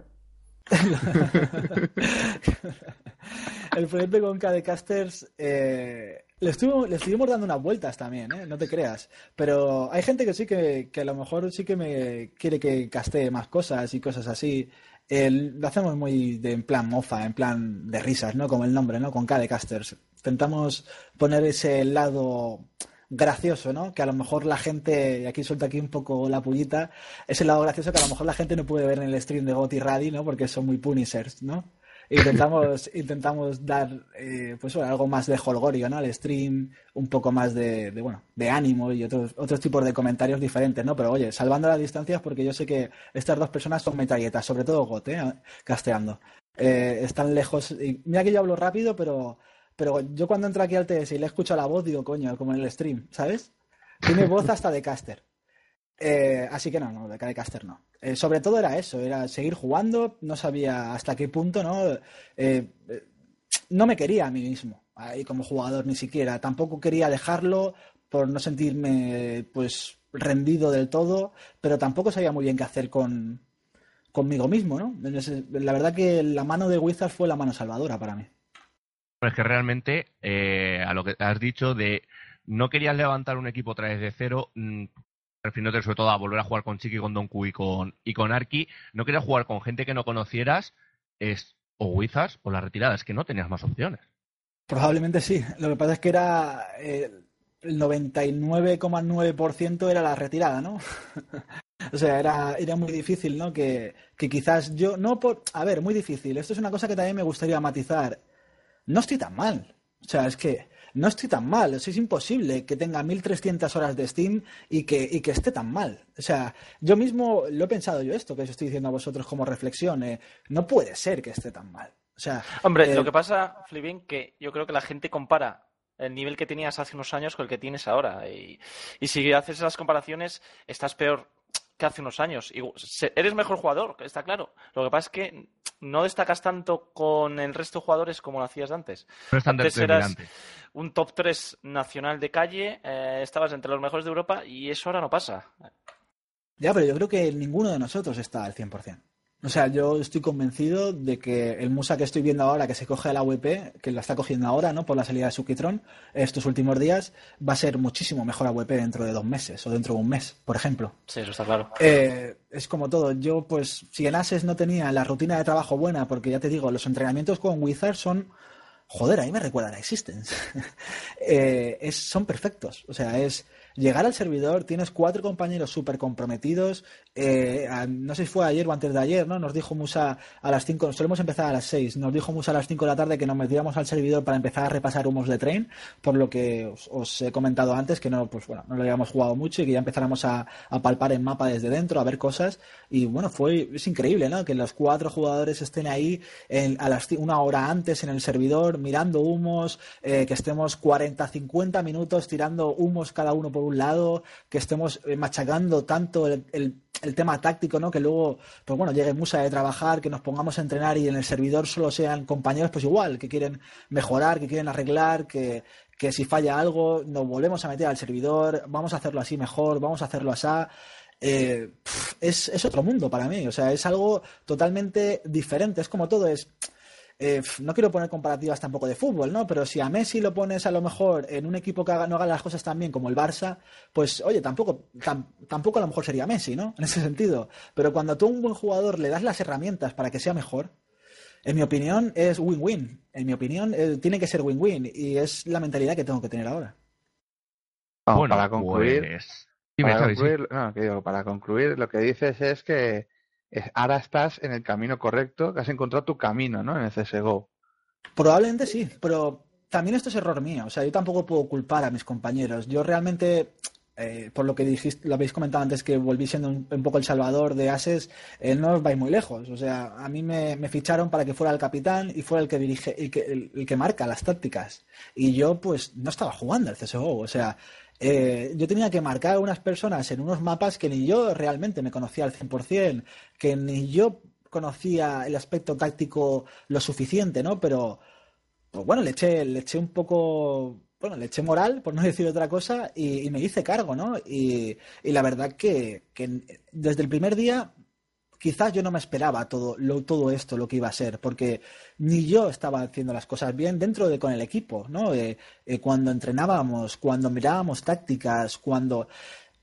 el proyecto con KDCasters eh, le, le estuvimos dando unas vueltas también, ¿eh? no te creas. Pero hay gente que sí que, que a lo mejor sí que me quiere que castee más cosas y cosas así lo hacemos muy de, en plan mofa, en plan de risas, ¿no? Como el nombre, ¿no? Con KDcasters. Intentamos poner ese lado gracioso, ¿no? Que a lo mejor la gente, aquí suelta aquí un poco la pullita, ese lado gracioso que a lo mejor la gente no puede ver en el stream de Goti Radi, ¿no? Porque son muy punishers, ¿no? Intentamos, intentamos dar eh, pues algo más de holgorio ¿no? al stream, un poco más de, bueno, de ánimo y otros, otros tipos de comentarios diferentes, ¿no? Pero oye, salvando las distancias porque yo sé que estas dos personas son metralletas, sobre todo Gote, ¿eh? casteando. Eh, están lejos. Y mira que yo hablo rápido, pero, pero yo cuando entro aquí al TS y le escucho la voz, digo, coño, como en el stream, ¿sabes? Tiene voz hasta de caster. Eh, así que no, no, de Caster no. Eh, sobre todo era eso, era seguir jugando, no sabía hasta qué punto, ¿no? Eh, no me quería a mí mismo, ahí como jugador ni siquiera. Tampoco quería dejarlo por no sentirme, pues, rendido del todo, pero tampoco sabía muy bien qué hacer con, conmigo mismo, ¿no? La verdad que la mano de Wizards fue la mano salvadora para mí. Es que realmente, a lo que has dicho de no querías levantar un equipo otra de cero, mm, refiriéndote sobre todo a volver a jugar con Chiqui, con Donku y con, y con Arki, no querías jugar con gente que no conocieras, es o Wizards o la retirada, es que no tenías más opciones. Probablemente sí. Lo que pasa es que era eh, el 99,9% era la retirada, ¿no? o sea, era, era muy difícil, ¿no? Que, que quizás yo, no por... A ver, muy difícil. Esto es una cosa que también me gustaría matizar. No estoy tan mal. O sea, es que no estoy tan mal. es imposible que tenga 1300 horas de Steam y que, y que esté tan mal. O sea, yo mismo lo he pensado yo esto que os estoy diciendo a vosotros como reflexión. Eh, no puede ser que esté tan mal. O sea, Hombre, eh, lo que pasa, Flivin, que yo creo que la gente compara el nivel que tenías hace unos años con el que tienes ahora. Y, y si haces esas comparaciones, estás peor que hace unos años. Eres mejor jugador, está claro. Lo que pasa es que no destacas tanto con el resto de jugadores como lo hacías antes. No es antes eras un top 3 nacional de calle, eh, estabas entre los mejores de Europa y eso ahora no pasa. Ya, pero yo creo que ninguno de nosotros está al 100%. O sea, yo estoy convencido de que el Musa que estoy viendo ahora, que se coge la AWP, que la está cogiendo ahora, ¿no? Por la salida de Suquitron, estos últimos días, va a ser muchísimo mejor AWP dentro de dos meses o dentro de un mes, por ejemplo. Sí, eso está claro. Eh, es como todo. Yo, pues, si en Ases no tenía la rutina de trabajo buena, porque ya te digo, los entrenamientos con Wizard son joder, ahí me recuerdan a Existence. eh, son perfectos. O sea, es llegar al servidor, tienes cuatro compañeros súper comprometidos. Eh, no sé si fue ayer o antes de ayer, ¿no? Nos dijo Musa a las 5, solemos empezar a las 6, nos dijo Musa a las 5 de la tarde que nos metiéramos al servidor para empezar a repasar humos de train, por lo que os, he comentado antes que no, pues bueno, no lo habíamos jugado mucho y que ya empezáramos a, palpar en mapa desde dentro, a ver cosas. Y bueno, fue, es increíble, ¿no? Que los cuatro jugadores estén ahí a una hora antes en el servidor, mirando humos, eh, que estemos 40, 50 minutos tirando humos cada uno por lado, que estemos eh, machacando tanto el, tema táctico, ¿no? Que luego, pues bueno, llegue Musa de trabajar, que nos pongamos a entrenar y en el servidor solo sean compañeros, pues igual, que quieren mejorar, que quieren arreglar, que, que si falla algo, nos volvemos a meter al servidor, vamos a hacerlo así mejor, vamos a hacerlo así. Eh, es, es otro mundo para mí, o sea, es algo totalmente diferente, es como todo, es eh, no quiero poner comparativas tampoco de fútbol, ¿no? Pero si a Messi lo pones a lo mejor en un equipo que haga- no haga las cosas tan bien como el Barça, pues oye, tampoco, tam- tampoco a lo mejor sería Messi, ¿no? En ese sentido. Pero cuando tú a un buen jugador le das las herramientas para que sea mejor, en mi opinión es win-win. En mi opinión eh, tiene que ser win-win y es la mentalidad que tengo que tener ahora. Bueno, para concluir, pues... Dime, para Xavi, sí. concluir, no, que digo, para concluir, lo que dices es que ahora estás en el camino correcto, que has encontrado tu camino, ¿no? En el CSGO. Probablemente sí, pero también esto es error mío. O sea, yo tampoco puedo culpar a mis compañeros. Yo realmente, eh, por lo que dijiste, lo habéis comentado antes, que volví siendo un, poco el salvador de Ases, eh, no os vais muy lejos. O sea, a mí me, me ficharon para que fuera el capitán y fuera el que dirige, el que, el, el que marca las tácticas. Y yo, pues, no estaba jugando al CSGO. O sea, eh, yo tenía que marcar a unas personas en unos mapas que ni yo realmente me conocía al 100%, que ni yo conocía el aspecto táctico lo suficiente, ¿no? Pero, pues bueno, le eché, le eché un poco, bueno, le eché moral, por no decir otra cosa, y, y me hice cargo, ¿no? Y, y la verdad que, que desde el primer día quizás yo no me esperaba todo, lo, todo esto, lo que iba a ser, porque ni yo estaba haciendo las cosas bien dentro de con el equipo, ¿no? Eh, eh, cuando entrenábamos, cuando mirábamos tácticas, cuando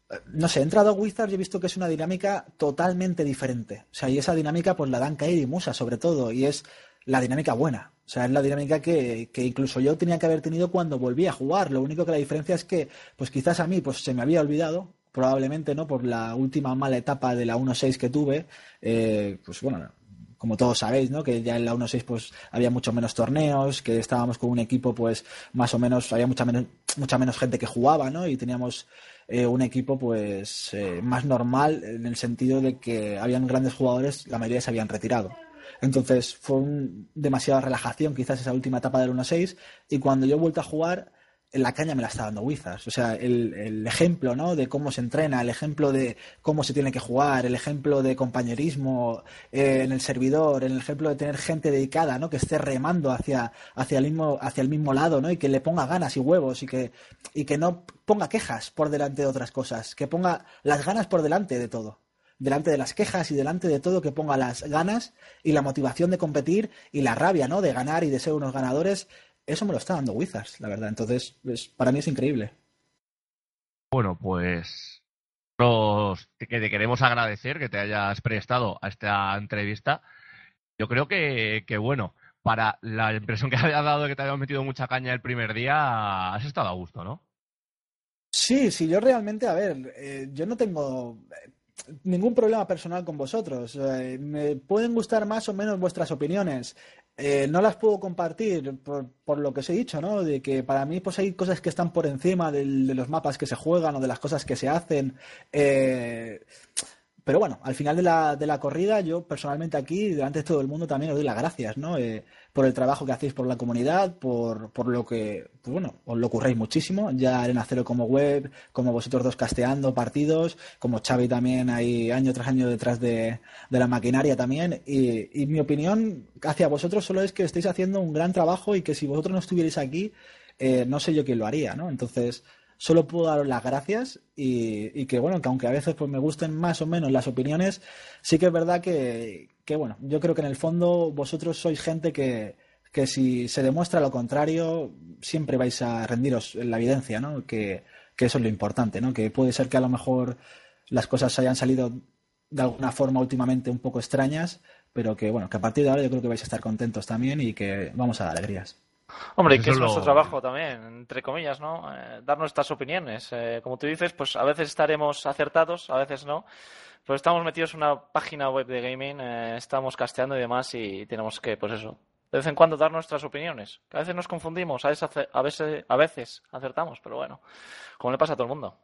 eh, no sé, he entrado a Wizards y he visto que es una dinámica totalmente diferente. O sea, y esa dinámica pues la dan Kair y Musa sobre todo, y es la dinámica buena. O sea, es la dinámica que, que incluso yo tenía que haber tenido cuando volví a jugar. Lo único que la diferencia es que, pues quizás a mí pues se me había olvidado, probablemente, ¿no? Por la última mala etapa de la 1.6 que tuve. Eh, pues bueno, como todos sabéis, ¿no? Que ya en la 1.6 pues había mucho menos torneos, que estábamos con un equipo pues más o menos, había mucha menos, mucha menos gente que jugaba, ¿no? Y teníamos eh, un equipo pues eh, más normal en el sentido de que habían grandes jugadores, la mayoría se habían retirado. Entonces fue demasiada relajación quizás esa última etapa del 1.6 y cuando yo he vuelto a jugar la caña me la está dando Wizards. O sea, el, el, ejemplo ¿no? de cómo se entrena, el ejemplo de cómo se tiene que jugar, el ejemplo de compañerismo eh, en el servidor, el ejemplo de tener gente dedicada, ¿no? que esté remando hacia, hacia, el, mismo, hacia el mismo lado ¿no? y que le ponga ganas y huevos y que, y que no ponga quejas por delante de otras cosas, que ponga las ganas por delante de todo delante de las quejas y delante de todo que ponga las ganas y la motivación de competir y la rabia, ¿no? De ganar y de ser unos ganadores. Eso me lo está dando Wizards, la verdad. Entonces, pues, para mí es increíble. Bueno, pues nos, que te queremos agradecer que te hayas prestado a esta entrevista. Yo creo que, que bueno, para la impresión que había dado de que te habías metido mucha caña el primer día, has estado a gusto, ¿no? Sí, sí, yo realmente, a ver, eh, yo no tengo ningún problema personal con vosotros. Eh, me pueden gustar más o menos vuestras opiniones. Eh, no las puedo compartir por, por, lo que os he dicho, ¿no? De que para mí pues hay cosas que están por encima del, de los mapas que se juegan o de las cosas que se hacen. Eh, pero bueno, al final de la, de la corrida, yo personalmente aquí, delante de todo el mundo, también os doy las gracias, ¿no? Eh, por el trabajo que hacéis por la comunidad, por, por lo que, pues bueno, os lo curréis muchísimo. Ya Arena Cero como web, como vosotros dos casteando partidos, como Xavi también ahí año tras año detrás de, de la maquinaria también. Y, mi opinión hacia vosotros solo es que estáis haciendo un gran trabajo y que si vosotros no estuvierais aquí, eh, no sé yo quién lo haría, ¿no? Entonces, solo puedo daros las gracias y, que bueno, que aunque a veces pues me gusten más o menos las opiniones, sí que es verdad que, que bueno, yo creo que en el fondo vosotros sois gente que, que si se demuestra lo contrario, siempre vais a rendiros en la evidencia, ¿no? Que, que eso es lo importante, ¿no? Que puede ser que a lo mejor las cosas hayan salido de alguna forma últimamente un poco extrañas, pero que bueno, que a partir de ahora yo creo que vais a estar contentos también y que vamos a dar alegrías. Hombre, pues que es lo... nuestro trabajo también, entre comillas, ¿no? Eh, dar nuestras opiniones. Eh, como tú dices, pues a veces estaremos acertados, a veces no. Pero estamos metidos en una página web de gaming, eh, estamos casteando y demás y tenemos que, pues eso, de vez en cuando dar nuestras opiniones. Que a veces nos confundimos, a veces, a veces, a veces acertamos, pero bueno, como le pasa a todo el mundo.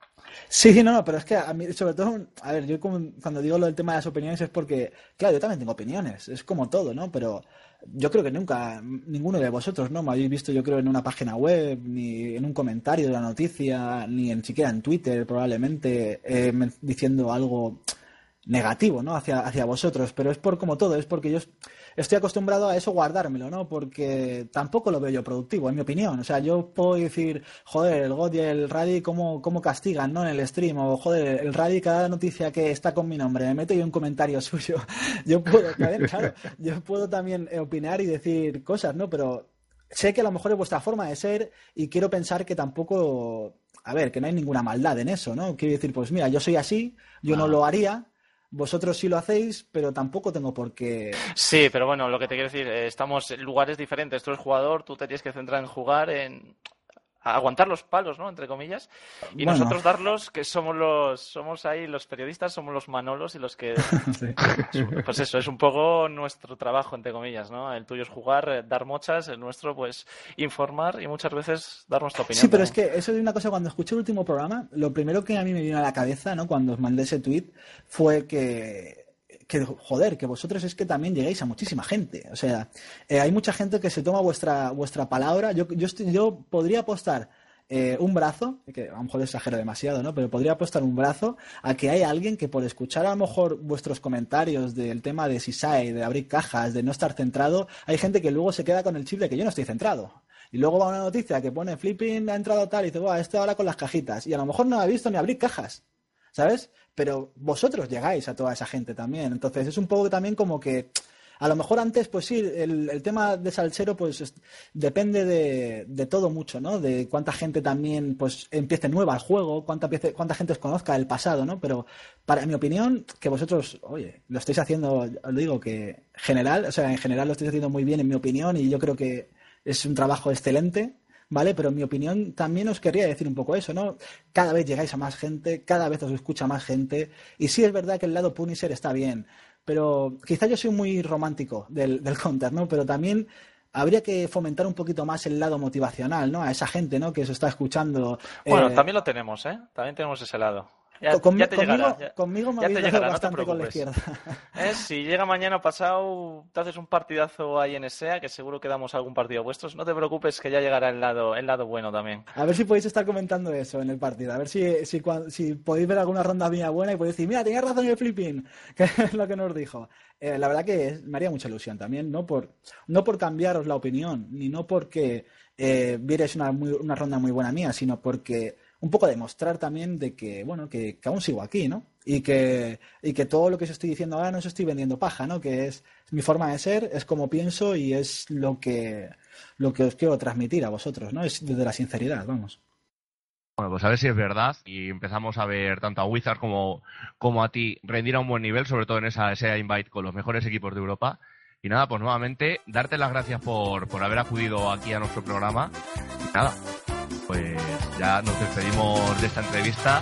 Sí, sí, no, no, pero es que a mí, sobre todo, a ver, yo como, cuando digo lo del tema de las opiniones es porque, claro, yo también tengo opiniones, es como todo, ¿no? Pero yo creo que nunca, ninguno de vosotros, ¿no? Me habéis visto, yo creo, en una página web, ni en un comentario de la noticia, ni en siquiera en Twitter, probablemente, eh, diciendo algo negativo, ¿no? Hacia, hacia vosotros, pero es por como todo, es porque yo estoy acostumbrado a eso guardármelo, ¿no? Porque tampoco lo veo yo productivo, en mi opinión. O sea, yo puedo decir, joder, el God y el Radi, ¿cómo, cómo castigan, ¿no? En el stream, o joder, el Radi, cada noticia que está con mi nombre, me meto yo un comentario suyo. Yo puedo, claro, yo puedo también opinar y decir cosas, ¿no? Pero sé que a lo mejor es vuestra forma de ser y quiero pensar que tampoco, a ver, que no hay ninguna maldad en eso, ¿no? Quiero decir, pues mira, yo soy así, yo no lo haría, vosotros sí lo hacéis, pero tampoco tengo por qué. Sí, pero bueno, lo que te quiero decir, eh, estamos en lugares diferentes. Tú eres jugador, tú te tienes que centrar en jugar, en aguantar los palos, ¿no? Entre comillas. Y nosotros darlos, que somos los, somos ahí los periodistas, somos los manolos y los que, pues eso, es un poco nuestro trabajo, entre comillas, ¿no? El tuyo es jugar, eh, dar mochas, el nuestro, pues, informar y muchas veces dar nuestra opinión. Sí, pero es que eso es una cosa, cuando escuché el último programa, lo primero que a mí me vino a la cabeza, ¿no? Cuando os mandé ese tweet, fue que que, joder, que vosotros es que también llegáis a muchísima gente. O sea, eh, hay mucha gente que se toma vuestra, vuestra palabra. Yo, yo, yo podría apostar eh, un brazo, que a lo mejor exagero demasiado, ¿no? Pero podría apostar un brazo a que hay alguien que por escuchar a lo mejor vuestros comentarios del tema de Sisai, de abrir cajas, de no estar centrado, hay gente que luego se queda con el chip de que yo no estoy centrado. Y luego va una noticia que pone Flipping ha entrado tal y dice, bueno, este ahora con las cajitas. Y a lo mejor no ha visto ni abrir cajas. ¿Sabes? Pero vosotros llegáis a toda esa gente también. Entonces es un poco también como que a lo mejor antes, pues sí, el, tema de salsero, pues depende de, todo mucho, ¿no? De cuánta gente también, pues, empiece nueva al juego, cuánta, cuánta gente os conozca el pasado, ¿no? Pero, para mi opinión, que vosotros, oye, lo estáis haciendo, os digo que general, o sea, en general lo estáis haciendo muy bien, en mi opinión, y yo creo que es un trabajo excelente. ¿Vale? Pero en mi opinión también os querría decir un poco eso, ¿no? Cada vez llegáis a más gente, cada vez os escucha más gente, y sí es verdad que el lado Punisher está bien, pero quizá yo soy muy romántico del, del counter, ¿no? Pero también habría que fomentar un poquito más el lado motivacional, ¿no? A esa gente, ¿no? Que se está escuchando. Bueno, eh, también lo tenemos, ¿eh? También tenemos ese lado. Ya, conmigo, te llegará, conmigo me habéis bastante con la izquierda. ¿Eh? Si llega mañana pasado, te haces un partidazo ahí en SEA, que seguro que damos algún partido vuestros, no te preocupes que ya llegará el lado, el lado bueno también. A ver si podéis estar comentando eso en el partido, a ver si, si, si podéis ver alguna ronda mía buena y podéis decir, mira, tenías razón el flipping, que es lo que nos dijo. Eh, la verdad que me haría mucha ilusión también, no por, no por cambiaros la opinión, ni no porque eh, vierais una, una ronda muy buena mía, sino porque un poco demostrar también de que, bueno, que, aún sigo aquí, ¿no? Y que, y que todo lo que os estoy diciendo ahora no os estoy vendiendo paja, ¿no? Que es, mi forma de ser, es como pienso y es lo que, lo que os quiero transmitir a vosotros, ¿no? Es desde la sinceridad, vamos. Bueno, pues a ver si es verdad y empezamos a ver tanto a Wizard como, como a ti rendir a un buen nivel, sobre todo en esa, ese invite con los mejores equipos de Europa. Y nada, pues nuevamente, darte las gracias por, por haber acudido aquí a nuestro programa. Y nada, pues ya nos despedimos de esta entrevista.